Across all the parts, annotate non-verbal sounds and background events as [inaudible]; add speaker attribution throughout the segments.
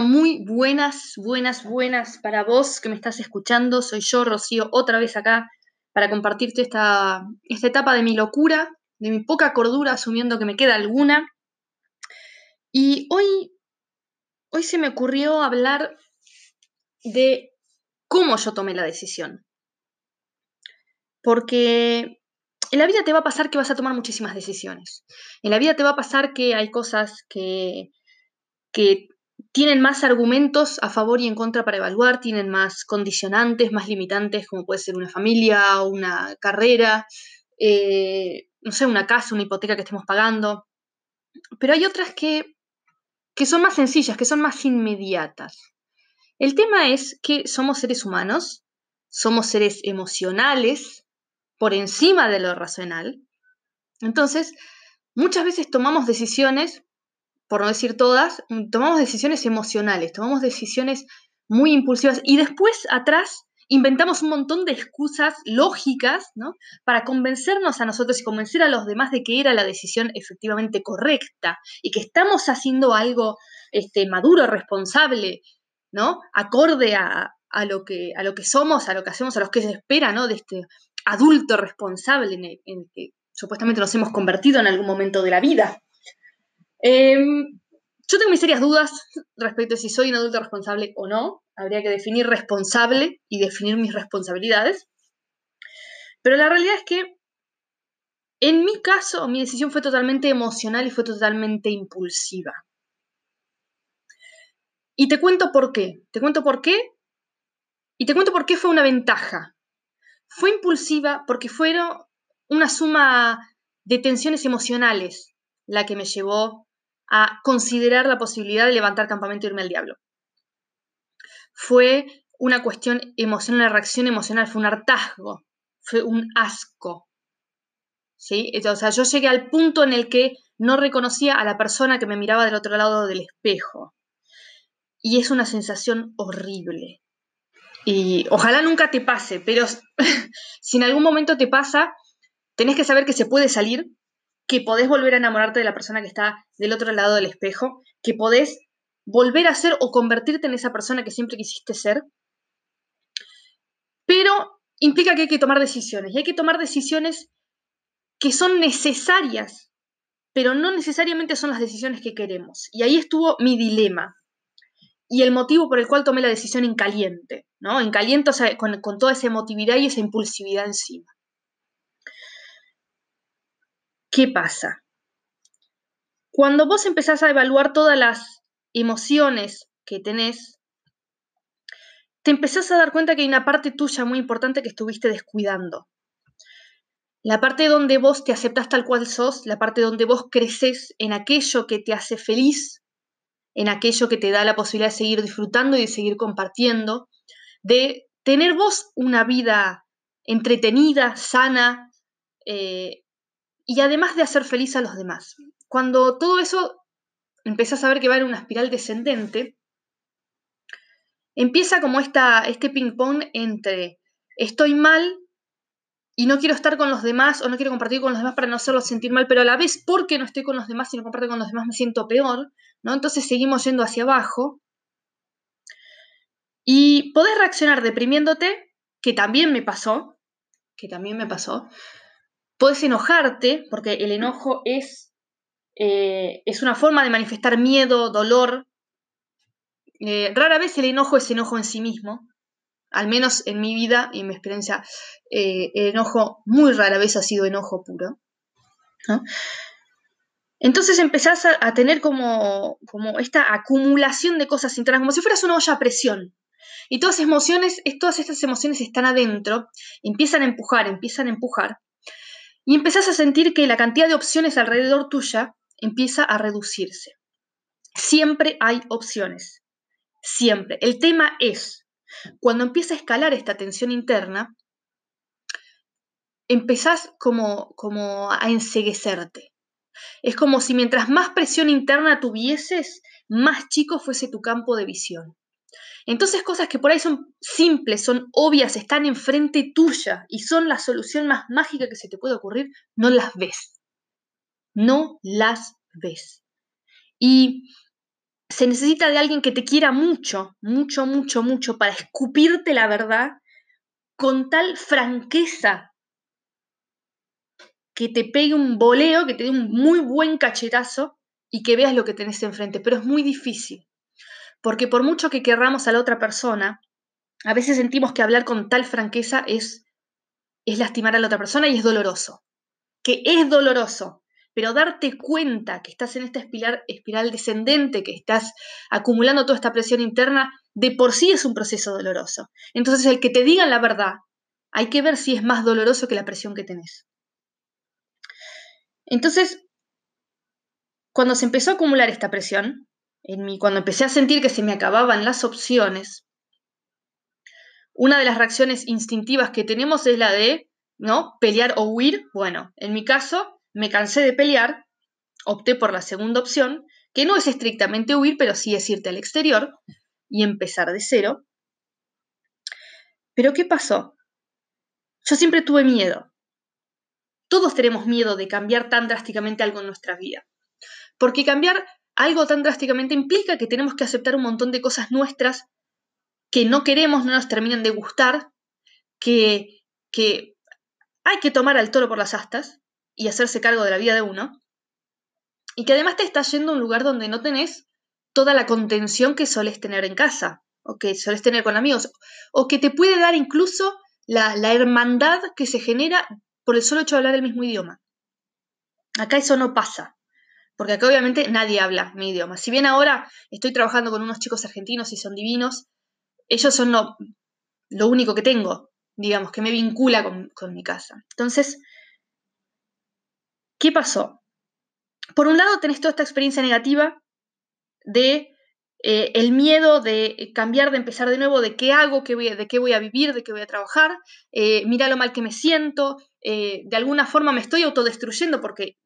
Speaker 1: muy buenas, buenas, buenas para vos que me estás escuchando. Soy yo, Rocío, otra vez acá para compartirte esta, esta etapa de mi locura, de mi poca cordura, asumiendo que me queda alguna. Y hoy, hoy se me ocurrió hablar de cómo yo tomé la decisión. Porque en la vida te va a pasar que vas a tomar muchísimas decisiones. En la vida te va a pasar que hay cosas que, que tienen más argumentos a favor y en contra para evaluar, tienen más condicionantes, más limitantes, como puede ser una familia, una carrera, eh, no sé, una casa, una hipoteca que estemos pagando. Pero hay otras que, que son más sencillas, que son más inmediatas. El tema es que somos seres humanos, somos seres emocionales por encima de lo racional. Entonces, muchas veces tomamos decisiones por no decir todas, tomamos decisiones emocionales, tomamos decisiones muy impulsivas y después atrás inventamos un montón de excusas lógicas, ¿no? Para convencernos a nosotros y convencer a los demás de que era la decisión efectivamente correcta y que estamos haciendo algo este, maduro, responsable, ¿no? Acorde a, lo que, a lo que somos, a lo que hacemos, a lo que se espera, ¿no? De este adulto responsable en el que supuestamente nos hemos convertido en algún momento de la vida. Em, yo tengo mis serias dudas respecto a si soy un adulto responsable o no. Habría que definir responsable y definir mis responsabilidades. Pero la realidad es que en mi caso mi decisión fue totalmente emocional y fue totalmente impulsiva. Y te cuento por qué. Te cuento por qué. Y te cuento por qué fue una ventaja. Fue impulsiva porque fueron una suma de tensiones emocionales la que me llevó a considerar la posibilidad de levantar campamento y irme al diablo. Fue una cuestión emocional, una reacción emocional, fue un hartazgo, fue un asco. ¿Sí? O sea, yo llegué al punto en el que no reconocía a la persona que me miraba del otro lado del espejo. Y es una sensación horrible. Y ojalá nunca te pase, pero [laughs] si en algún momento te pasa, tenés que saber que se puede salir que podés volver a enamorarte de la persona que está del otro lado del espejo, que podés volver a ser o convertirte en esa persona que siempre quisiste ser, pero implica que hay que tomar decisiones y hay que tomar decisiones que son necesarias, pero no necesariamente son las decisiones que queremos. Y ahí estuvo mi dilema y el motivo por el cual tomé la decisión en caliente, ¿no? En caliente, o sea, con, con toda esa emotividad y esa impulsividad encima. ¿Qué pasa? Cuando vos empezás a evaluar todas las emociones que tenés, te empezás a dar cuenta que hay una parte tuya muy importante que estuviste descuidando. La parte donde vos te aceptás tal cual sos, la parte donde vos creces en aquello que te hace feliz, en aquello que te da la posibilidad de seguir disfrutando y de seguir compartiendo, de tener vos una vida entretenida, sana, eh, y además de hacer feliz a los demás. Cuando todo eso empiezas a ver que va en una espiral descendente, empieza como esta, este ping-pong entre estoy mal y no quiero estar con los demás o no quiero compartir con los demás para no hacerlos sentir mal, pero a la vez porque no estoy con los demás y no comparto con los demás me siento peor, ¿no? Entonces seguimos yendo hacia abajo. Y podés reaccionar deprimiéndote, que también me pasó, que también me pasó, Puedes enojarte, porque el enojo es, eh, es una forma de manifestar miedo, dolor. Eh, rara vez el enojo es enojo en sí mismo, al menos en mi vida y en mi experiencia, eh, el enojo muy rara vez ha sido enojo puro. Entonces empezás a, tener como, como, esta acumulación de cosas internas, como si fueras una olla a presión. Y todas, emociones, todas estas emociones están adentro, empiezan a empujar, empiezan a empujar y empezás a sentir que la cantidad de opciones alrededor tuya empieza a reducirse. Siempre hay opciones, siempre. El tema es, cuando empieza a escalar esta tensión interna, empezás como, como a enseguecerte. Es como si mientras más presión interna tuvieses, más chico fuese tu campo de visión. Entonces cosas que por ahí son simples, son obvias, están enfrente tuya y son la solución más mágica que se te puede ocurrir, no las ves. No las ves. Y se necesita de alguien que te quiera mucho, mucho, mucho, mucho, para escupirte la verdad con tal franqueza que te pegue un boleo, que te dé un muy buen cachetazo y que veas lo que tenés enfrente. Pero es muy difícil, porque por mucho que querramos a la otra persona, a veces sentimos que hablar con tal franqueza es, es lastimar a la otra persona y es doloroso. Que es doloroso, pero darte cuenta que estás en esta espiral, espiral descendente, que estás acumulando toda esta presión interna, de por sí es un proceso doloroso. Entonces, el que te digan la verdad, hay que ver si es más doloroso que la presión que tenés. Entonces, cuando se empezó a acumular esta presión, en mí, cuando empecé a sentir que se me acababan las opciones, una de las reacciones instintivas que tenemos es la de, ¿no? Pelear o huir. Bueno, en mi caso, me cansé de pelear, opté por la segunda opción, que no es estrictamente huir, pero sí es irte al exterior y empezar de cero. Pero ¿qué pasó? Yo siempre tuve miedo. Todos tenemos miedo de cambiar tan drásticamente algo en nuestra vida. Porque cambiar algo tan drásticamente implica que tenemos que aceptar un montón de cosas nuestras que no queremos, no nos terminan de gustar, que, que hay que tomar al toro por las astas y hacerse cargo de la vida de uno, y que además te estás yendo a un lugar donde no tenés toda la contención que soles tener en casa, o que soles tener con amigos, o que te puede dar incluso la, la hermandad que se genera por el solo hecho de hablar el mismo idioma. Acá eso no pasa, porque acá obviamente nadie habla mi idioma. Si bien ahora estoy trabajando con unos chicos argentinos y son divinos, ellos son lo, lo único que tengo, digamos, que me vincula con, mi casa. Entonces, ¿Qué pasó? Por un lado tenés toda esta experiencia negativa de eh, el miedo de cambiar, de empezar de nuevo, de qué hago, de qué voy a vivir, de qué voy a trabajar, eh, mira lo mal que me siento, eh, de alguna forma me estoy autodestruyendo porque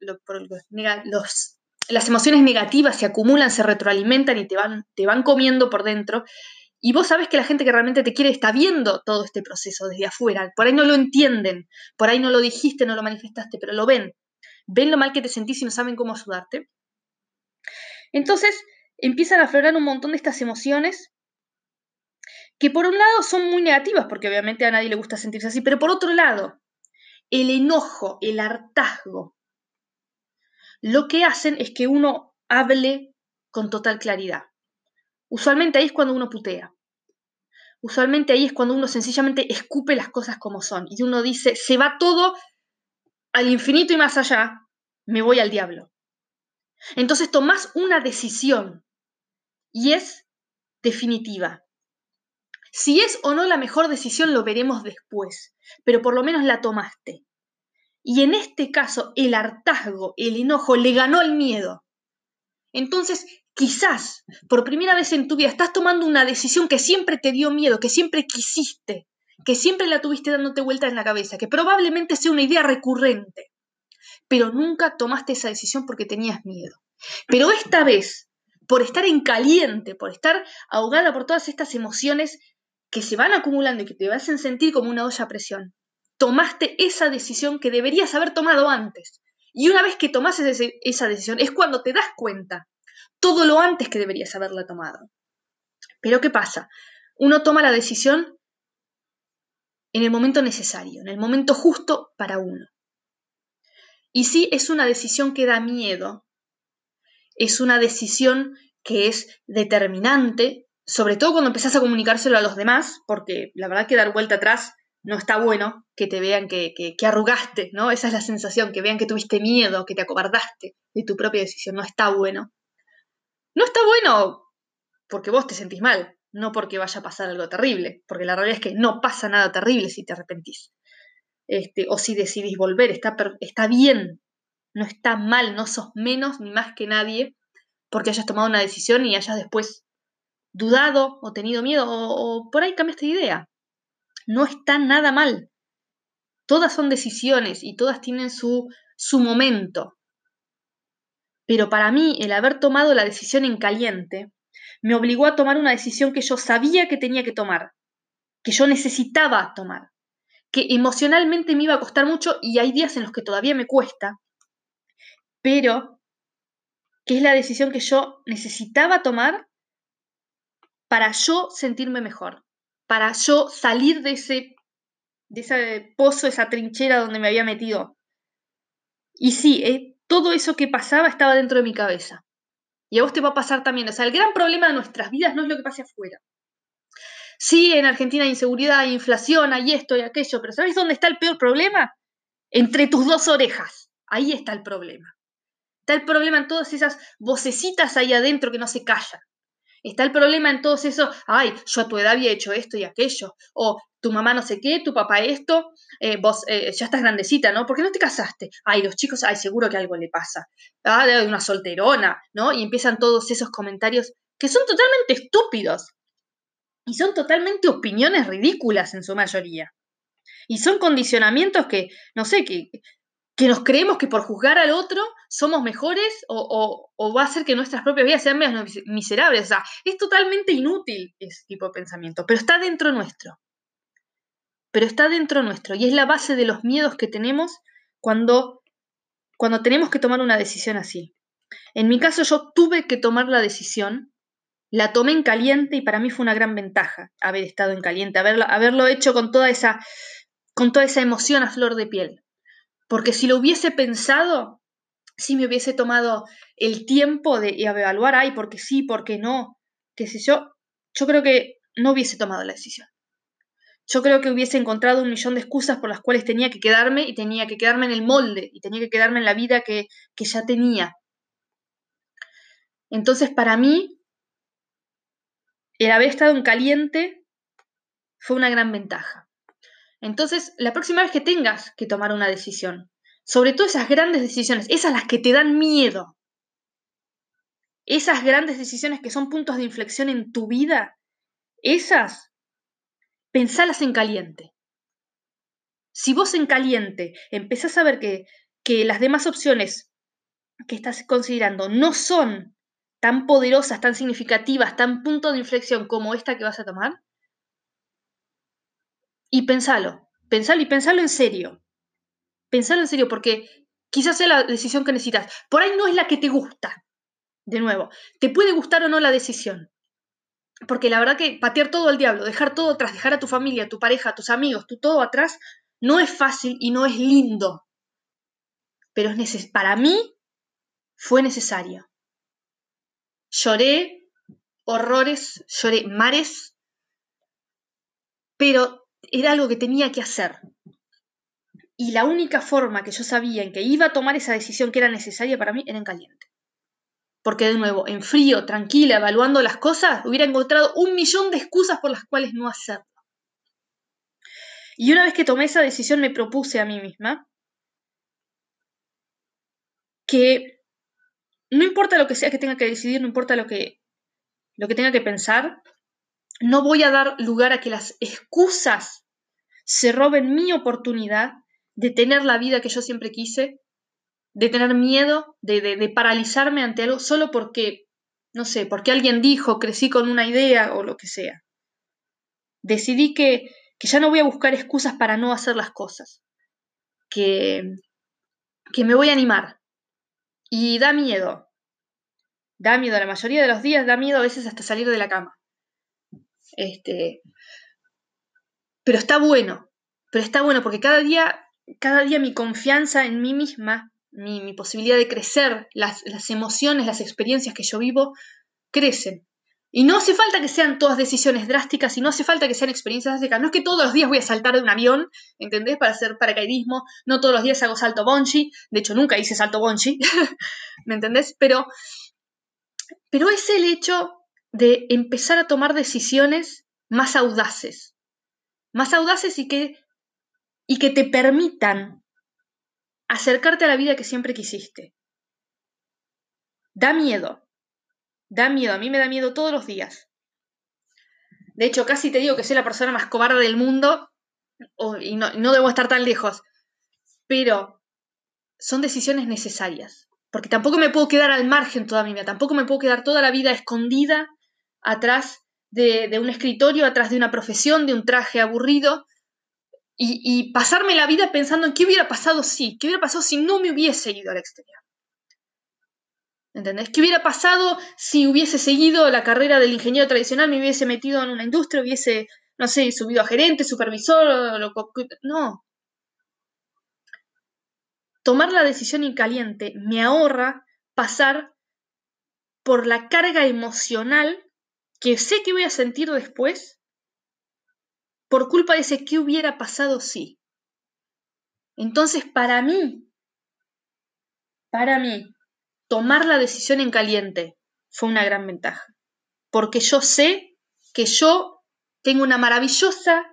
Speaker 1: las emociones negativas se acumulan, se retroalimentan y te van, te van comiendo por dentro. Y vos sabes que la gente que realmente te quiere está viendo todo este proceso desde afuera. Por ahí no lo entienden, por ahí no lo dijiste, no lo manifestaste, pero lo ven ven lo mal que te sentís y no saben cómo ayudarte. Entonces empiezan a aflorar un montón de estas emociones que por un lado son muy negativas, porque obviamente a nadie le gusta sentirse así, pero por otro lado, el enojo, el hartazgo, lo que hacen es que uno hable con total claridad. Usualmente ahí es cuando uno putea. Usualmente ahí es cuando uno sencillamente escupe las cosas como son y uno dice, se va todo al infinito y más allá, me voy al diablo. Entonces tomás una decisión y es definitiva. Si es o no la mejor decisión lo veremos después, pero por lo menos la tomaste. Y en este caso el hartazgo, el enojo le ganó el miedo. Entonces, quizás por primera vez en tu vida estás tomando una decisión que siempre te dio miedo, que siempre quisiste, que siempre la tuviste dándote vuelta en la cabeza, que probablemente sea una idea recurrente, pero nunca tomaste esa decisión porque tenías miedo. Pero esta vez, por estar en caliente, por estar ahogada por todas estas emociones que se van acumulando y que te hacen sentir como una olla a presión, tomaste esa decisión que deberías haber tomado antes. Y una vez que tomas esa decisión es cuando te das cuenta todo lo antes que deberías haberla tomado. Pero ¿qué pasa? Uno toma la decisión en el momento necesario, en el momento justo para uno. Y sí, es una decisión que da miedo, es una decisión que es determinante, sobre todo cuando empezás a comunicárselo a los demás, porque la verdad que dar vuelta atrás no está bueno, que te vean que, que, arrugaste, ¿no? Esa es la sensación, que vean que tuviste miedo, que te acobardaste de tu propia decisión, no está bueno. No está bueno porque vos te sentís mal, no porque vaya a pasar algo terrible, porque la realidad es que no pasa nada terrible si te arrepentís. Este, o si decidís volver, está, está bien, no está mal, no sos menos ni más que nadie porque hayas tomado una decisión y hayas después dudado o tenido miedo o, o por ahí cambiaste de idea. No está nada mal. Todas son decisiones y todas tienen su, su momento. Pero para mí el haber tomado la decisión en caliente me obligó a tomar una decisión que yo sabía que tenía que tomar, que yo necesitaba tomar, que emocionalmente me iba a costar mucho y hay días en los que todavía me cuesta, pero que es la decisión que yo necesitaba tomar para yo sentirme mejor, para yo salir de ese, de ese pozo, esa trinchera donde me había metido. Y sí, eh, todo eso que pasaba estaba dentro de mi cabeza. Y a vos te va a pasar también. O sea, el gran problema de nuestras vidas no es lo que pase afuera. Sí, en Argentina hay inseguridad, hay inflación, hay esto y aquello, pero ¿sabes dónde está el peor problema? Entre tus dos orejas. Ahí está el problema. Está el problema en todas esas vocecitas ahí adentro que no se callan. Está el problema en todos esos, ay, yo a tu edad había hecho esto y aquello, o tu mamá no sé qué, tu papá esto, eh, vos eh, ya estás grandecita, ¿no? ¿Por qué no te casaste? Ay, los chicos, ay, seguro que algo le pasa. Ah, de una solterona, ¿no? Y empiezan todos esos comentarios que son totalmente estúpidos. Y son totalmente opiniones ridículas en su mayoría. Y son condicionamientos que, no sé, que, que nos creemos que por juzgar al otro somos mejores o, va a hacer que nuestras propias vidas sean más miserables. O sea, es totalmente inútil ese tipo de pensamiento, pero está dentro nuestro. Pero está dentro nuestro y es la base de los miedos que tenemos cuando, cuando tenemos que tomar una decisión así. En mi caso yo tuve que tomar la decisión, la tomé en caliente y para mí fue una gran ventaja haber estado en caliente, haberlo, haberlo hecho con toda, esa, con toda esa emoción a flor de piel. Porque si lo hubiese pensado, si me hubiese tomado el tiempo de evaluar, ay, porque sí, porque no, qué sé yo, yo creo que no hubiese tomado la decisión. Yo creo que hubiese encontrado un millón de excusas por las cuales tenía que quedarme y tenía que quedarme en el molde y tenía que quedarme en la vida que, que ya tenía. Entonces, para mí, el haber estado en caliente fue una gran ventaja. Entonces, la próxima vez que tengas que tomar una decisión, sobre todo esas grandes decisiones, esas las que te dan miedo, esas grandes decisiones que son puntos de inflexión en tu vida, esas, pensalas en caliente. Si vos en caliente empezás a ver que, que las demás opciones que estás considerando no son tan poderosas, tan significativas, tan punto de inflexión como esta que vas a tomar, y pensalo, pensalo y pensalo en serio. Pensalo en serio porque quizás sea la decisión que necesitas. Por ahí no es la que te gusta. De nuevo, te puede gustar o no la decisión. Porque la verdad que patear todo al diablo, dejar todo atrás, dejar a tu familia, a tu pareja, a tus amigos, tú todo atrás, no es fácil y no es lindo. Pero es para mí fue necesario. Lloré horrores, lloré mares, pero era algo que tenía que hacer. Y la única forma que yo sabía en que iba a tomar esa decisión que era necesaria para mí era en caliente. Porque de nuevo, en frío, tranquila, evaluando las cosas, hubiera encontrado un millón de excusas por las cuales no hacerlo. Y una vez que tomé esa decisión me propuse a mí misma que no importa lo que sea que tenga que decidir, no importa lo que, lo que tenga que pensar, no voy a dar lugar a que las excusas se roben mi oportunidad de tener la vida que yo siempre quise, de tener miedo, de, paralizarme ante algo solo porque, no sé, porque alguien dijo, crecí con una idea o lo que sea. Decidí que, ya no voy a buscar excusas para no hacer las cosas, que, que me voy a animar. Y da miedo, da miedo, la mayoría de los días da miedo a veces hasta salir de la cama. Este, pero está bueno, pero está bueno porque cada día, cada día mi confianza en mí misma, mi, posibilidad de crecer, las, emociones, las experiencias que yo vivo, crecen. Y no hace falta que sean todas decisiones drásticas y no hace falta que sean experiencias drásticas. No es que todos los días voy a saltar de un avión, ¿entendés? Para hacer paracaidismo. No todos los días hago salto bungee. De hecho, nunca hice salto bungee. [laughs] ¿Me entendés? Pero, pero es el hecho de empezar a tomar decisiones más audaces, más audaces y que, y que te permitan acercarte a la vida que siempre quisiste. Da miedo, da miedo, a mí me da miedo todos los días. De hecho, casi te digo que soy la persona más cobarde del mundo y no, no debo estar tan lejos, pero son decisiones necesarias, porque tampoco me puedo quedar al margen toda mi vida, tampoco me puedo quedar toda la vida escondida atrás de, un escritorio, atrás de una profesión, de un traje aburrido, y, pasarme la vida pensando en qué hubiera pasado si, qué hubiera pasado si no me hubiese ido al exterior. ¿Entendés? ¿Qué hubiera pasado si hubiese seguido la carrera del ingeniero tradicional, me hubiese metido en una industria, hubiese, no sé, subido a gerente, supervisor, lo, no. Tomar la decisión en caliente me ahorra pasar por la carga emocional que sé que voy a sentir después por culpa de ese qué hubiera pasado si. Entonces, para mí, para mí, tomar la decisión en caliente fue una gran ventaja. Porque yo sé que yo tengo una maravillosa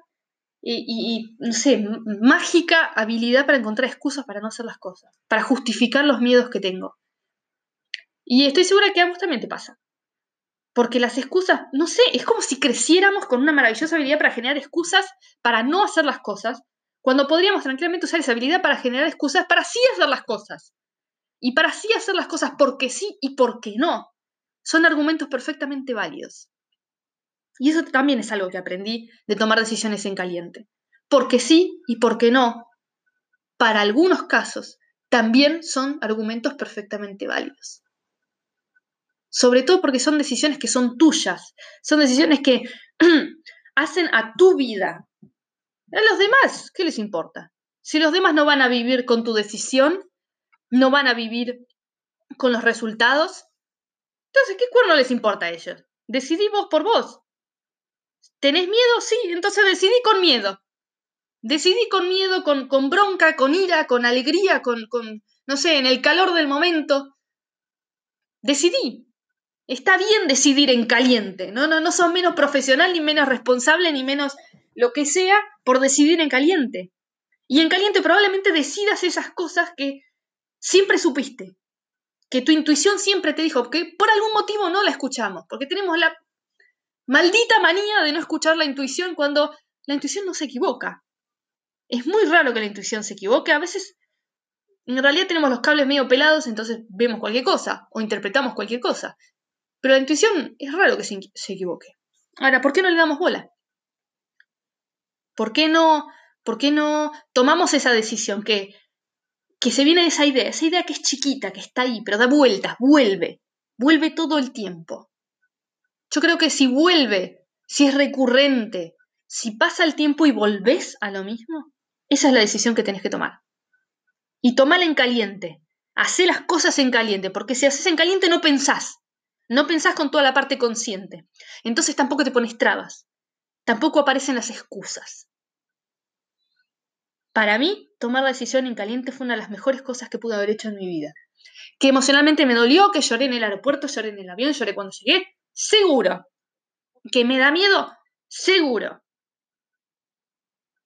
Speaker 1: y, no sé, mágica habilidad para encontrar excusas para no hacer las cosas, para justificar los miedos que tengo. Y estoy segura que a vos también te pasa. Porque las excusas, no sé, es como si creciéramos con una maravillosa habilidad para generar excusas para no hacer las cosas, cuando podríamos tranquilamente usar esa habilidad para generar excusas para sí hacer las cosas. Y para sí hacer las cosas porque sí y porque no. Son argumentos perfectamente válidos. Y eso también es algo que aprendí de tomar decisiones en caliente. Porque sí y porque no, para algunos casos, también son argumentos perfectamente válidos. Sobre todo porque son decisiones que son tuyas, son decisiones que [clears throat] hacen a tu vida. A los demás, ¿qué les importa? Si los demás no van a vivir con tu decisión, no van a vivir con los resultados. Entonces, ¿qué cuerno les importa a ellos? Decidí vos por vos. ¿Tenés miedo? Sí, entonces decidí con miedo. Decidí con miedo, con, con bronca, con ira, con alegría, con, con, no sé, en el calor del momento. Decidí. Está bien decidir en caliente, ¿no? No, no sos menos profesional, ni menos responsable, ni menos lo que sea por decidir en caliente. Y en caliente probablemente decidas esas cosas que siempre supiste, que tu intuición siempre te dijo, que por algún motivo no la escuchamos, porque tenemos la maldita manía de no escuchar la intuición cuando la intuición no se equivoca. Es muy raro que la intuición se equivoque, a veces en realidad tenemos los cables medio pelados, entonces vemos cualquier cosa o interpretamos cualquier cosa. Pero la intuición es raro que se, se equivoque. Ahora, ¿por qué no le damos bola? ¿Por qué no, por qué no tomamos esa decisión que que se viene de esa idea, esa idea que es chiquita, que está ahí, pero da vueltas, vuelve, vuelve todo el tiempo. Yo creo que si vuelve, si es recurrente, si pasa el tiempo y volvés a lo mismo, esa es la decisión que tenés que tomar. Y tomala en caliente, hacé las cosas en caliente, porque si haces en caliente no pensás, no pensás con toda la parte consciente. Entonces tampoco te pones trabas, tampoco aparecen las excusas. Para mí, tomar la decisión en caliente fue una de las mejores cosas que pude haber hecho en mi vida. Que emocionalmente me dolió, que lloré en el aeropuerto, lloré en el avión, lloré cuando llegué, seguro. Que me da miedo, seguro.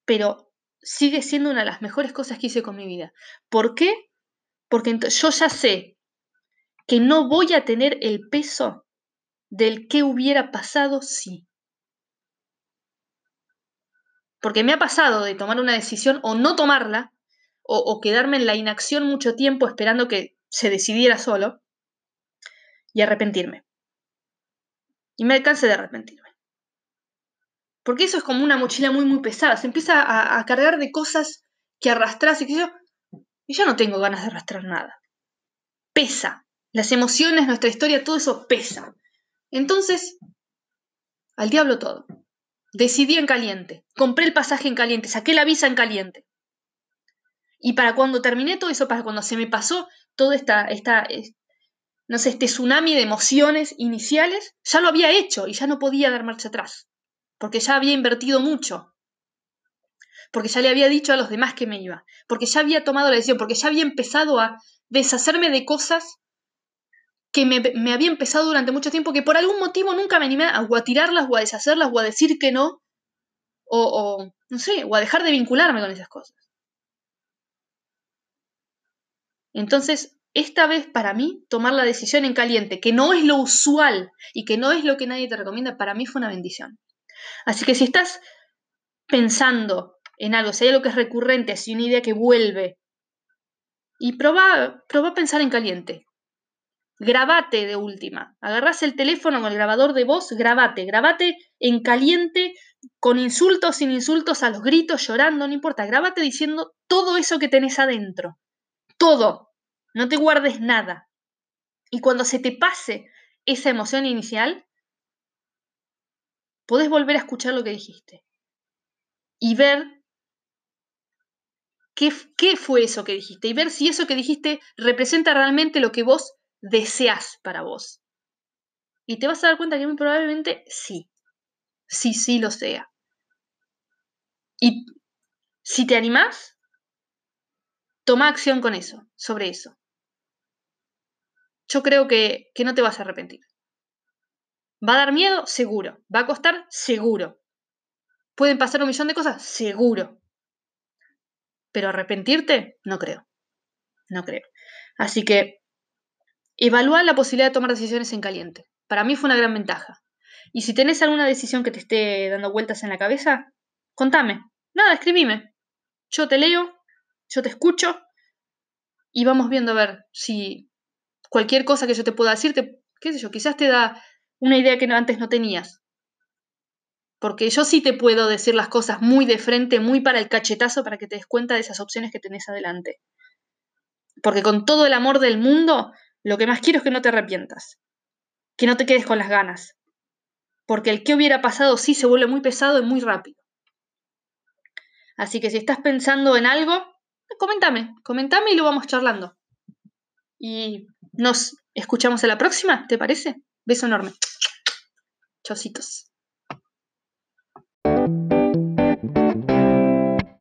Speaker 1: Pero sigue siendo una de las mejores cosas que hice con mi vida. ¿Por qué? Porque yo ya sé que no voy a tener el peso del que hubiera pasado si. Porque me ha pasado de tomar una decisión o no tomarla, o, quedarme en la inacción mucho tiempo esperando que se decidiera solo, y arrepentirme. Y me alcance de arrepentirme. Porque eso es como una mochila muy, muy pesada. Se empieza a, cargar de cosas que arrastras y que yo, y ya no tengo ganas de arrastrar nada. Pesa. Las emociones, nuestra historia, todo eso pesa. Entonces, al diablo todo. Decidí en caliente, compré el pasaje en caliente, saqué la visa en caliente. Y para cuando terminé todo eso, para cuando se me pasó todo esta, esta, no sé, este tsunami de emociones iniciales, ya lo había hecho y ya no podía dar marcha atrás, porque ya había invertido mucho, porque ya le había dicho a los demás que me iba, porque ya había tomado la decisión, porque ya había empezado a deshacerme de cosas que me, había empezado durante mucho tiempo, que por algún motivo nunca me animé a, tirarlas, o a deshacerlas, o a decir que no, o, o, no sé, o a dejar de vincularme con esas cosas. Entonces, esta vez para mí, tomar la decisión en caliente, que no es lo usual y que no es lo que nadie te recomienda, para mí fue una bendición. Así que si estás pensando en algo, si hay algo que es recurrente, si hay una idea que vuelve, y prueba, prueba a pensar en caliente. Grabate de última. Agarrás el teléfono con el grabador de voz, grabate, grabate en caliente, con insultos, sin insultos, a los gritos, llorando, no importa. Grabate diciendo todo eso que tenés adentro. Todo. No te guardes nada. Y cuando se te pase esa emoción inicial, podés volver a escuchar lo que dijiste y ver qué, qué fue eso que dijiste y ver si eso que dijiste representa realmente lo que vos deseas para vos. Y te vas a dar cuenta que muy probablemente sí, sí, sí lo sea. Y si te animás, toma acción con eso, sobre eso yo creo que, no te vas a arrepentir. ¿Va a dar miedo? Seguro. ¿Va a costar? Seguro. ¿Pueden pasar un millón de cosas? Seguro. Pero arrepentirte, no creo. No creo. Así que evalúa la posibilidad de tomar decisiones en caliente. Para mí fue una gran ventaja. Y si tenés alguna decisión que te esté dando vueltas en la cabeza, contame. Nada, escribime. Yo te leo, yo te escucho y vamos viendo a ver si cualquier cosa que yo te pueda decir, qué sé yo, quizás te da una idea que antes no tenías. Porque yo sí te puedo decir las cosas muy de frente, muy para el cachetazo, para que te des cuenta de esas opciones que tenés adelante. Porque con todo el amor del mundo, lo que más quiero es que no te arrepientas. Que no te quedes con las ganas. Porque el que hubiera pasado sí se vuelve muy pesado y muy rápido. Así que si estás pensando en algo, coméntame, coméntame y lo vamos charlando. Y nos escuchamos en la próxima, ¿te parece? Beso enorme. Chocitos.